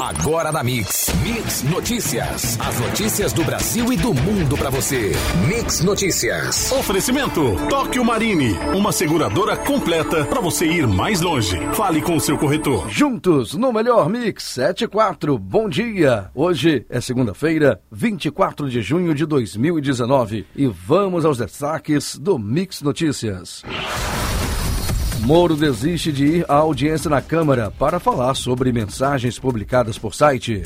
Agora na Mix. Mix Notícias. As notícias do Brasil e do mundo para você. Mix Notícias. Oferecimento Tóquio Marine. Uma seguradora completa para você ir mais longe. Fale com o seu corretor. Juntos no melhor Mix 74. Bom dia. Hoje é segunda-feira, 24 de junho de 2019. E vamos aos destaques do Mix Notícias. Moro desiste de ir à audiência na Câmara para falar sobre mensagens publicadas por site.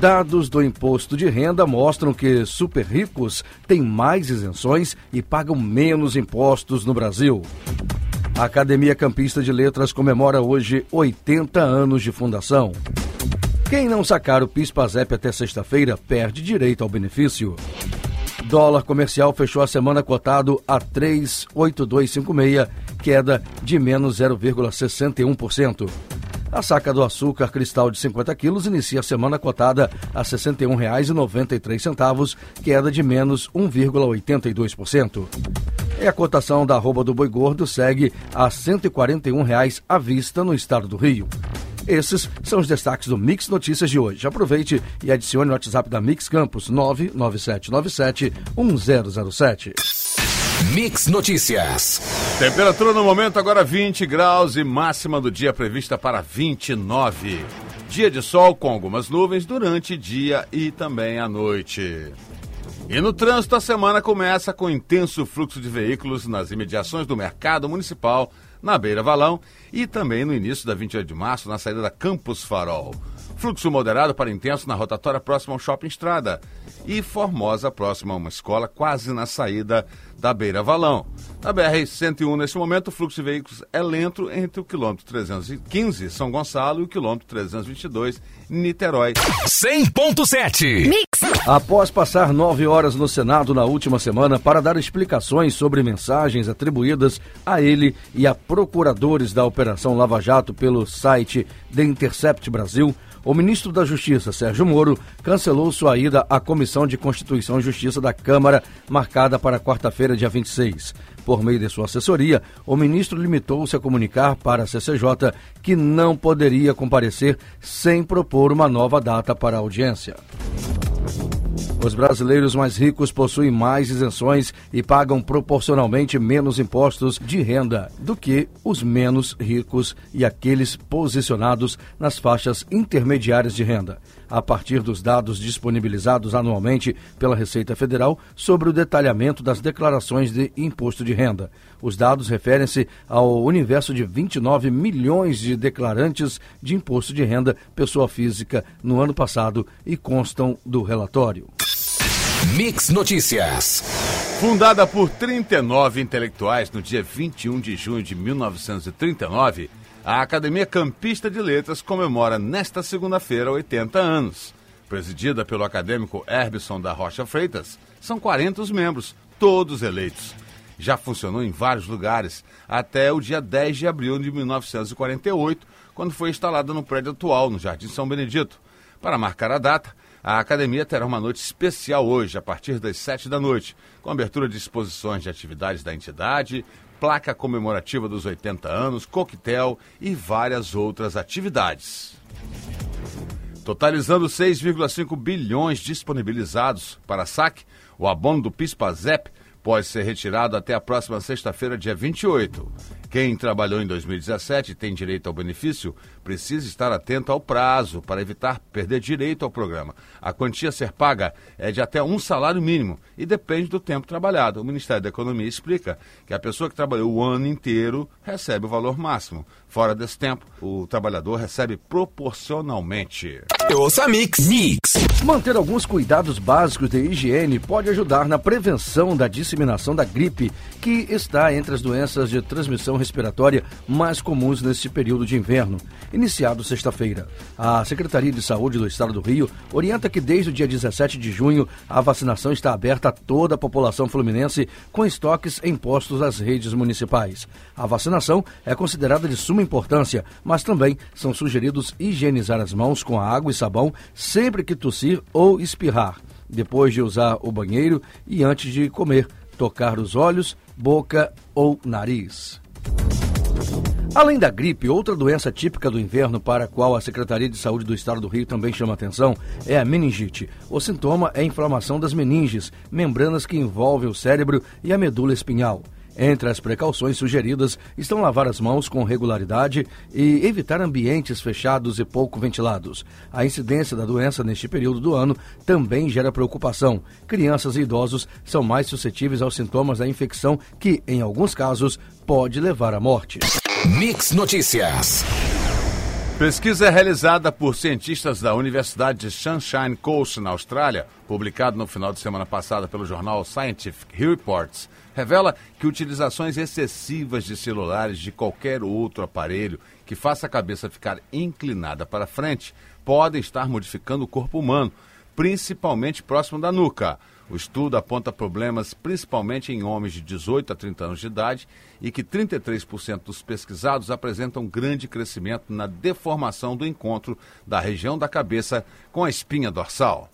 Dados do imposto de renda mostram que super ricos têm mais isenções e pagam menos impostos no Brasil. A Academia Campista de Letras comemora hoje 80 anos de fundação. Quem não sacar o PIS-PASEP até sexta-feira perde direito ao benefício. Dólar comercial fechou a semana cotado a 38256, queda de menos 0,61%. A saca do açúcar cristal de 50 quilos inicia a semana cotada a R$ 61,93, queda de menos 1,82%. E a cotação da arroba do boi gordo segue a 141 reais à vista no estado do Rio. Esses são os destaques do Mix Notícias de hoje. Aproveite e adicione o WhatsApp da Mix Campus 99797 1007. Mix Notícias. Temperatura no momento agora 20 graus e máxima do dia prevista para 29. Dia de sol com algumas nuvens durante dia e também à noite. E no trânsito, a semana começa com intenso fluxo de veículos nas imediações do mercado municipal na Beira Valão e também no início da 28 de março, na saída da Campus Farol. Fluxo moderado para intenso na rotatória próxima ao Shopping Estrada e Formosa próxima a uma escola quase na saída da Beira Valão. Na BR-101, nesse momento, o fluxo de veículos é lento entre o quilômetro 315, São Gonçalo, e o quilômetro 322, Niterói. 100.7 Mix. Após passar nove horas no Senado na última semana para dar explicações sobre mensagens atribuídas a ele e a procuradores da Operação Lava Jato pelo site The Intercept Brasil, o ministro da Justiça, Sérgio Moro, cancelou sua ida à Comissão de Constituição e Justiça da Câmara, marcada para quarta-feira, dia 26. Por meio de sua assessoria, o ministro limitou-se a comunicar para a CCJ que não poderia comparecer sem propor uma nova data para a audiência. Os brasileiros mais ricos possuem mais isenções e pagam proporcionalmente menos impostos de renda do que os menos ricos e aqueles posicionados nas faixas intermediárias de renda a partir dos dados disponibilizados anualmente pela Receita Federal sobre o detalhamento das declarações de imposto de renda. Os dados referem-se ao universo de 29 milhões de declarantes de imposto de renda pessoa física no ano passado e constam do relatório. Mix Notícias. Fundada por 39 intelectuais no dia 21 de junho de 1939, a Academia Campista de Letras comemora nesta segunda-feira 80 anos. Presidida pelo acadêmico Herbson da Rocha Freitas, são 40 os membros, todos eleitos. Já funcionou em vários lugares até o dia 10 de abril de 1948, quando foi instalada no prédio atual, no Jardim São Benedito. Para marcar a data, a academia terá uma noite especial hoje, a partir das 7 da noite, com abertura de exposições de atividades da entidade, placa comemorativa dos 80 anos, coquetel e várias outras atividades. Totalizando 6,5 bilhões disponibilizados para saque, o abono do PIS-PASEP pode ser retirado até a próxima sexta-feira, dia 28. Quem trabalhou em 2017 e tem direito ao benefício precisa estar atento ao prazo para evitar perder direito ao programa. A quantia a ser paga é de até um salário mínimo e depende do tempo trabalhado. O Ministério da Economia explica que a pessoa que trabalhou o ano inteiro recebe o valor máximo. Fora desse tempo, o trabalhador recebe proporcionalmente. Ouça Mix. Mix. Manter alguns cuidados básicos de higiene pode ajudar na prevenção da disseminação da gripe, que está entre as doenças de transmissão respiratória mais comuns neste período de inverno, iniciado sexta-feira. A Secretaria de Saúde do Estado do Rio orienta que desde o dia 17 de junho a vacinação está aberta a toda a população fluminense com estoques em postos às redes municipais. A vacinação é considerada de suma importância, mas também são sugeridos higienizar as mãos com água e sabão sempre que tossir ou espirrar, depois de usar o banheiro e antes de comer, tocar os olhos, boca ou nariz. Além da gripe, outra doença típica do inverno para a qual a Secretaria de Saúde do Estado do Rio também chama atenção é a meningite. O sintoma é inflamação das meninges, membranas que envolvem o cérebro e a medula espinhal. Entre as precauções sugeridas estão lavar as mãos com regularidade e evitar ambientes fechados e pouco ventilados. A incidência da doença neste período do ano também gera preocupação. Crianças e idosos são mais suscetíveis aos sintomas da infecção, que, em alguns casos, pode levar à morte. Mix Notícias. Pesquisa realizada por cientistas da Universidade de Sunshine Coast, na Austrália, publicado no final de semana passada pelo jornal Scientific Reports, revela que utilizações excessivas de celulares de qualquer outro aparelho que faça a cabeça ficar inclinada para frente podem estar modificando o corpo humano, principalmente próximo da nuca. O estudo aponta problemas principalmente em homens de 18 a 30 anos de idade e que 33% dos pesquisados apresentam grande crescimento na deformação do encontro da região da cabeça com a espinha dorsal.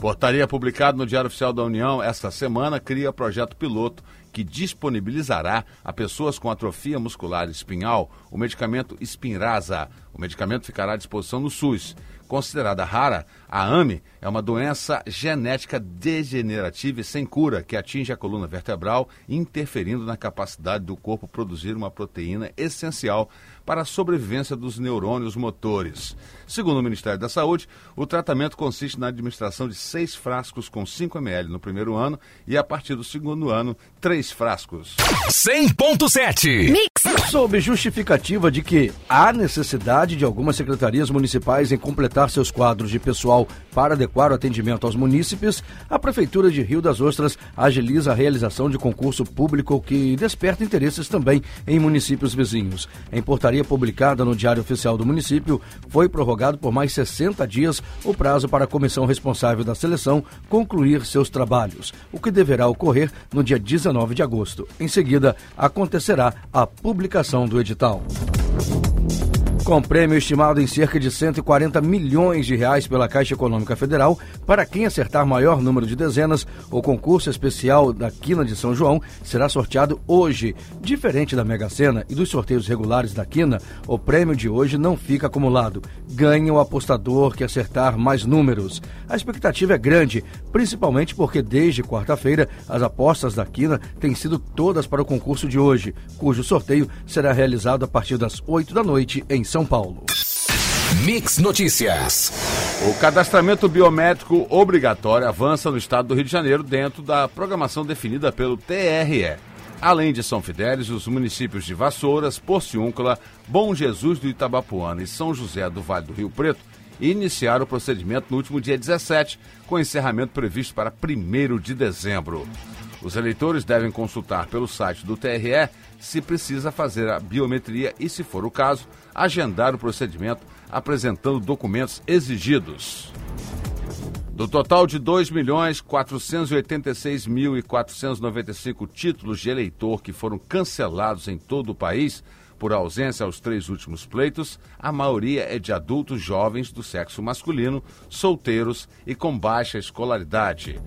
Portaria publicada no Diário Oficial da União esta semana cria projeto piloto que disponibilizará a pessoas com atrofia muscular espinhal o medicamento Spinraza. O medicamento ficará à disposição no SUS. Considerada rara, a AME é uma doença genética degenerativa e sem cura que atinge a coluna vertebral, interferindo na capacidade do corpo produzir uma proteína essencial para a sobrevivência dos neurônios motores. Segundo o Ministério da Saúde, o tratamento consiste na administração de seis frascos com 5 ml no primeiro ano e, a partir do segundo ano, três frascos. 100.7 Mix. Sob justificativa de que há necessidade de algumas secretarias municipais em completar seus quadros de pessoal para adequar o atendimento aos munícipes, a Prefeitura de Rio das Ostras agiliza a realização de concurso público que desperta interesses também em municípios vizinhos. Em portaria publicada no Diário Oficial do município, foi prorrogado por mais 60 dias o prazo para a comissão responsável da seleção concluir seus trabalhos, o que deverá ocorrer no dia 19 de agosto. Em seguida, acontecerá a publicação do edital. Com prêmio estimado em cerca de 140 milhões de reais pela Caixa Econômica Federal, para quem acertar maior número de dezenas, o concurso especial da Quina de São João será sorteado hoje. Diferente da Mega Sena e dos sorteios regulares da Quina, o prêmio de hoje não fica acumulado. Ganha o apostador que acertar mais números. A expectativa é grande, principalmente porque desde quarta-feira as apostas da Quina têm sido todas para o concurso de hoje, cujo sorteio será realizado a partir das 8 da noite em são Paulo. Mix Notícias. O cadastramento biométrico obrigatório avança no estado do Rio de Janeiro dentro da programação definida pelo TRE. Além de São Fidélis, os municípios de Vassouras, Porciúncula, Bom Jesus do Itabapuana e São José do Vale do Rio Preto iniciaram o procedimento no último dia 17, com encerramento previsto para 1 de dezembro. Os eleitores devem consultar pelo site do TRE se precisa fazer a biometria e, se for o caso, agendar o procedimento apresentando documentos exigidos. Do total de 2.486.495 títulos de eleitor que foram cancelados em todo o país, por ausência aos três últimos pleitos, a maioria é de adultos jovens do sexo masculino, solteiros e com baixa escolaridade.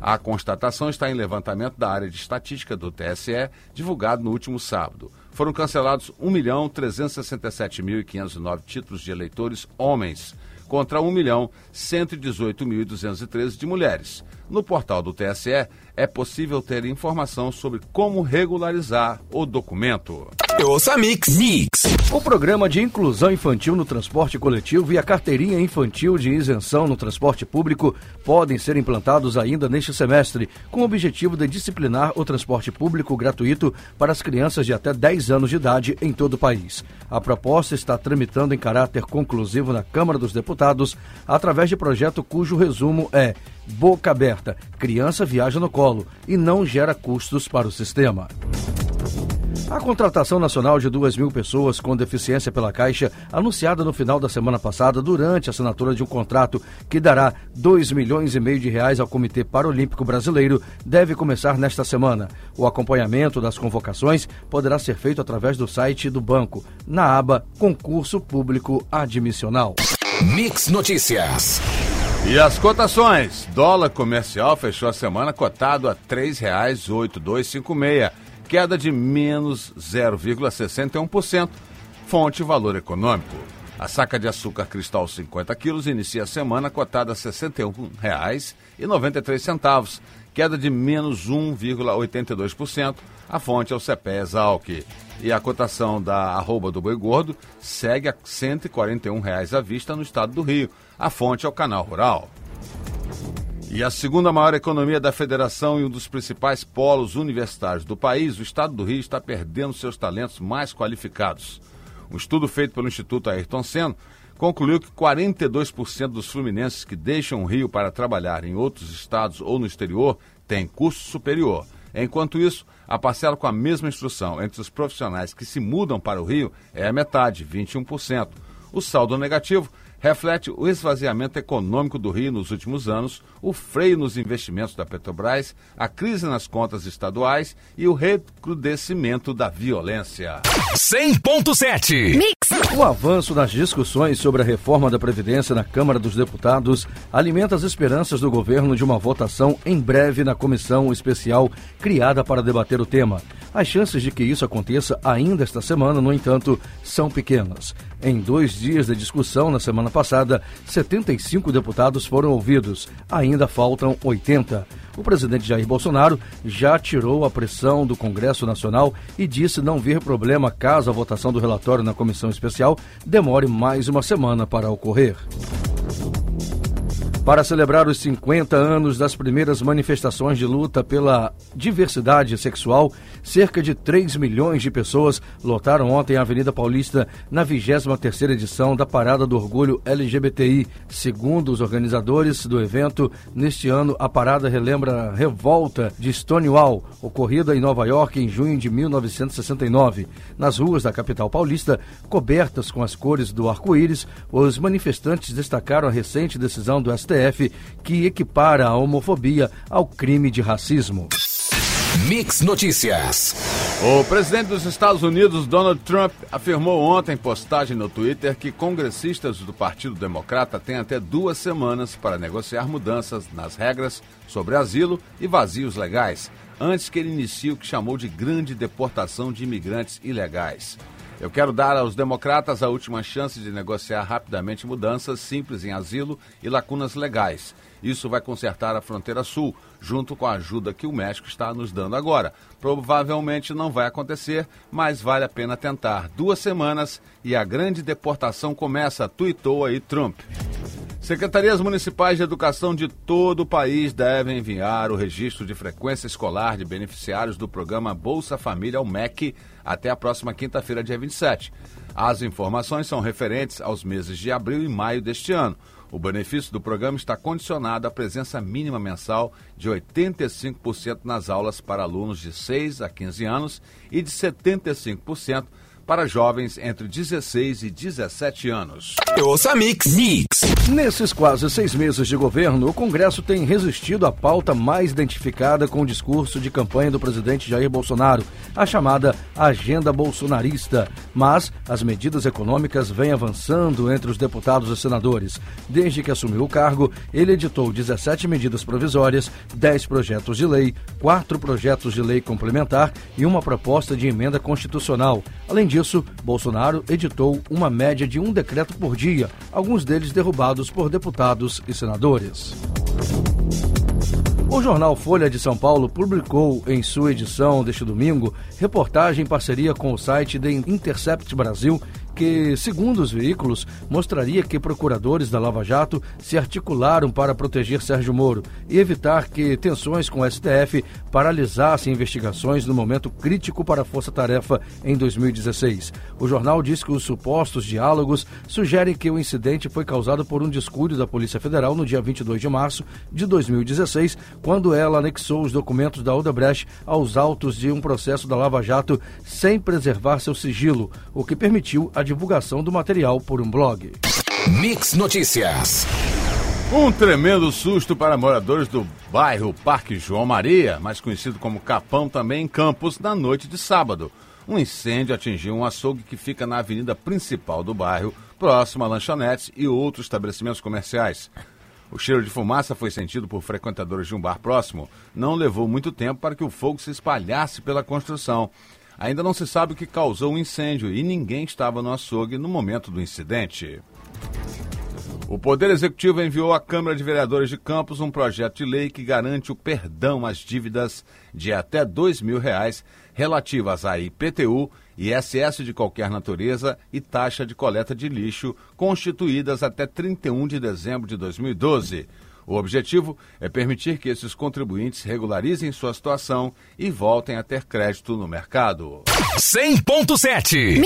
A constatação está em levantamento da área de estatística do TSE, divulgado no último sábado. Foram cancelados 1.367.509 títulos de eleitores homens, contra 1.118.213 de mulheres. No portal do TSE é possível ter informação sobre como regularizar o documento. Ouça Mix. Mix. O programa de inclusão infantil no transporte coletivo e a carteirinha infantil de isenção no transporte público podem ser implantados ainda neste semestre, com o objetivo de disciplinar o transporte público gratuito para as crianças de até 10 anos de idade em todo o país. A proposta está tramitando em caráter conclusivo na Câmara dos Deputados através de projeto cujo resumo é boca aberta, criança viaja no colo e não gera custos para o sistema. A contratação nacional de duas mil pessoas com deficiência pela Caixa, anunciada no final da semana passada durante a assinatura de um contrato que dará 2 milhões e meio de reais ao Comitê Paralímpico Brasileiro, deve começar nesta semana. O acompanhamento das convocações poderá ser feito através do site do banco, na aba Concurso Público Admissional. Mix Notícias. E as cotações? Dólar comercial fechou a semana cotado a R$ 3,8256. Queda de menos 0,61%, fonte valor econômico. A saca de açúcar cristal 50 quilos inicia a semana cotada a R$ 61,93, queda de menos 1,82%. A fonte é o CPE Exalc. E a cotação da arroba do boi gordo segue a 141 reais à vista no estado do Rio. A fonte é o Canal Rural. E a segunda maior economia da federação e um dos principais polos universitários do país, o estado do Rio está perdendo seus talentos mais qualificados. Um estudo feito pelo Instituto Ayrton Senna concluiu que 42% dos fluminenses que deixam o Rio para trabalhar em outros estados ou no exterior têm curso superior. Enquanto isso, a parcela com a mesma instrução entre os profissionais que se mudam para o Rio é a metade, 21%. O saldo negativo reflete o esvaziamento econômico do Rio nos últimos anos, o freio nos investimentos da Petrobras, a crise nas contas estaduais e o recrudescimento da violência. 100.7 Mix. O avanço das discussões sobre a reforma da Previdência na Câmara dos Deputados alimenta as esperanças do governo de uma votação em breve na comissão especial criada para debater o tema. As chances de que isso aconteça ainda esta semana, no entanto, são pequenas. Em dois dias de discussão na semana passada, 75 deputados foram ouvidos. Ainda faltam 80. O presidente Jair Bolsonaro já tirou a pressão do Congresso Nacional e disse não ver problema caso a votação do relatório na comissão especial demore mais uma semana para ocorrer. Para celebrar os 50 anos das primeiras manifestações de luta pela diversidade sexual, cerca de 3 milhões de pessoas lotaram ontem a Avenida Paulista na 23ª edição da Parada do Orgulho LGBTI. Segundo os organizadores do evento, neste ano a parada relembra a revolta de Stonewall, ocorrida em Nova York em junho de 1969. Nas ruas da capital paulista, cobertas com as cores do arco-íris, os manifestantes destacaram a recente decisão do STF que equipara a homofobia ao crime de racismo. Mix Notícias. O presidente dos Estados Unidos, Donald Trump, afirmou ontem em postagem no Twitter que congressistas do Partido Democrata têm até duas semanas para negociar mudanças nas regras sobre asilo e vazios legais, antes que ele inicie o que chamou de grande deportação de imigrantes ilegais. Eu quero dar aos democratas a última chance de negociar rapidamente mudanças simples em asilo e lacunas legais. Isso vai consertar a fronteira sul, junto com a ajuda que o México está nos dando agora. Provavelmente não vai acontecer, mas vale a pena tentar. Duas semanas e a grande deportação começa, tuitou aí Trump. Secretarias municipais de educação de todo o país devem enviar o registro de frequência escolar de beneficiários do programa Bolsa Família ao MEC até a próxima quinta-feira, dia 27. As informações são referentes aos meses de abril e maio deste ano. O benefício do programa está condicionado à presença mínima mensal de 85% nas aulas para alunos de 6 a 15 anos e de 75% para jovens entre 16 e 17 anos. Ouça Mix. Mix. Nesses quase seis meses de governo, o Congresso tem resistido à pauta mais identificada com o discurso de campanha do presidente Jair Bolsonaro, a chamada Agenda Bolsonarista. Mas as medidas econômicas vêm avançando entre os deputados e senadores. Desde que assumiu o cargo, ele editou 17 medidas provisórias, 10 projetos de lei, 4 projetos de lei complementar e uma proposta de emenda constitucional. Além disso, disso, Bolsonaro editou uma média de um decreto por dia, alguns deles derrubados por deputados e senadores. O jornal Folha de São Paulo publicou em sua edição deste domingo reportagem em parceria com o site The Intercept Brasil que, segundo os veículos, mostraria que procuradores da Lava Jato se articularam para proteger Sérgio Moro e evitar que tensões com o STF paralisassem investigações no momento crítico para a Força Tarefa em 2016. O jornal diz que os supostos diálogos sugerem que o incidente foi causado por um descuido da Polícia Federal no dia 22 de março de 2016, quando ela anexou os documentos da Odebrecht aos autos de um processo da Lava Jato sem preservar seu sigilo, o que permitiu a divulgação do material por um blog. Mix Notícias. Um tremendo susto para moradores do bairro Parque João Maria, mais conhecido como Capão, também em Campos, na noite de sábado. Um incêndio atingiu um açougue que fica na avenida principal do bairro, próximo a lanchonetes e outros estabelecimentos comerciais. O cheiro de fumaça foi sentido por frequentadores de um bar próximo. Não levou muito tempo para que o fogo se espalhasse pela construção. Ainda não se sabe o que causou o incêndio e ninguém estava no açougue no momento do incidente. O Poder Executivo enviou à Câmara de Vereadores de Campos um projeto de lei que garante o perdão às dívidas de até mil reais relativas a IPTU, ISS de qualquer natureza e taxa de coleta de lixo constituídas até 31 de dezembro de 2012. O objetivo é permitir que esses contribuintes regularizem sua situação e voltem a ter crédito no mercado. 100.7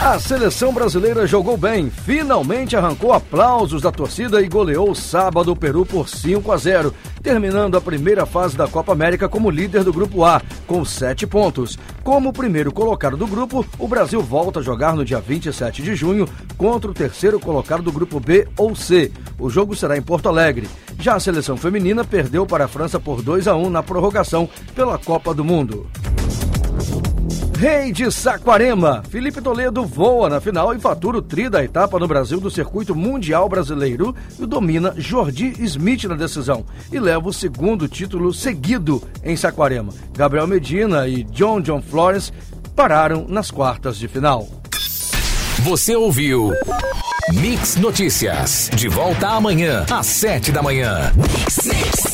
A seleção brasileira jogou bem, finalmente arrancou aplausos da torcida e goleou sábado o Peru por 5 a 0, terminando a primeira fase da Copa América como líder do grupo A, com 7 pontos. Como primeiro colocado do grupo, o Brasil volta a jogar no dia 27 de junho contra o terceiro colocado do grupo B ou C. O jogo será em Porto Alegre. Já a seleção feminina perdeu para a França por 2 a 1 na prorrogação pela Copa do Mundo. Rei de Saquarema, Felipe Toledo voa na final e fatura o tri da etapa no Brasil do Circuito Mundial Brasileiro e domina Jordi Smith na decisão e leva o segundo título seguido em Saquarema. Gabriel Medina e John John Flores pararam nas quartas de final. Você ouviu Mix Notícias. De volta amanhã, às sete da manhã. Mix, mix.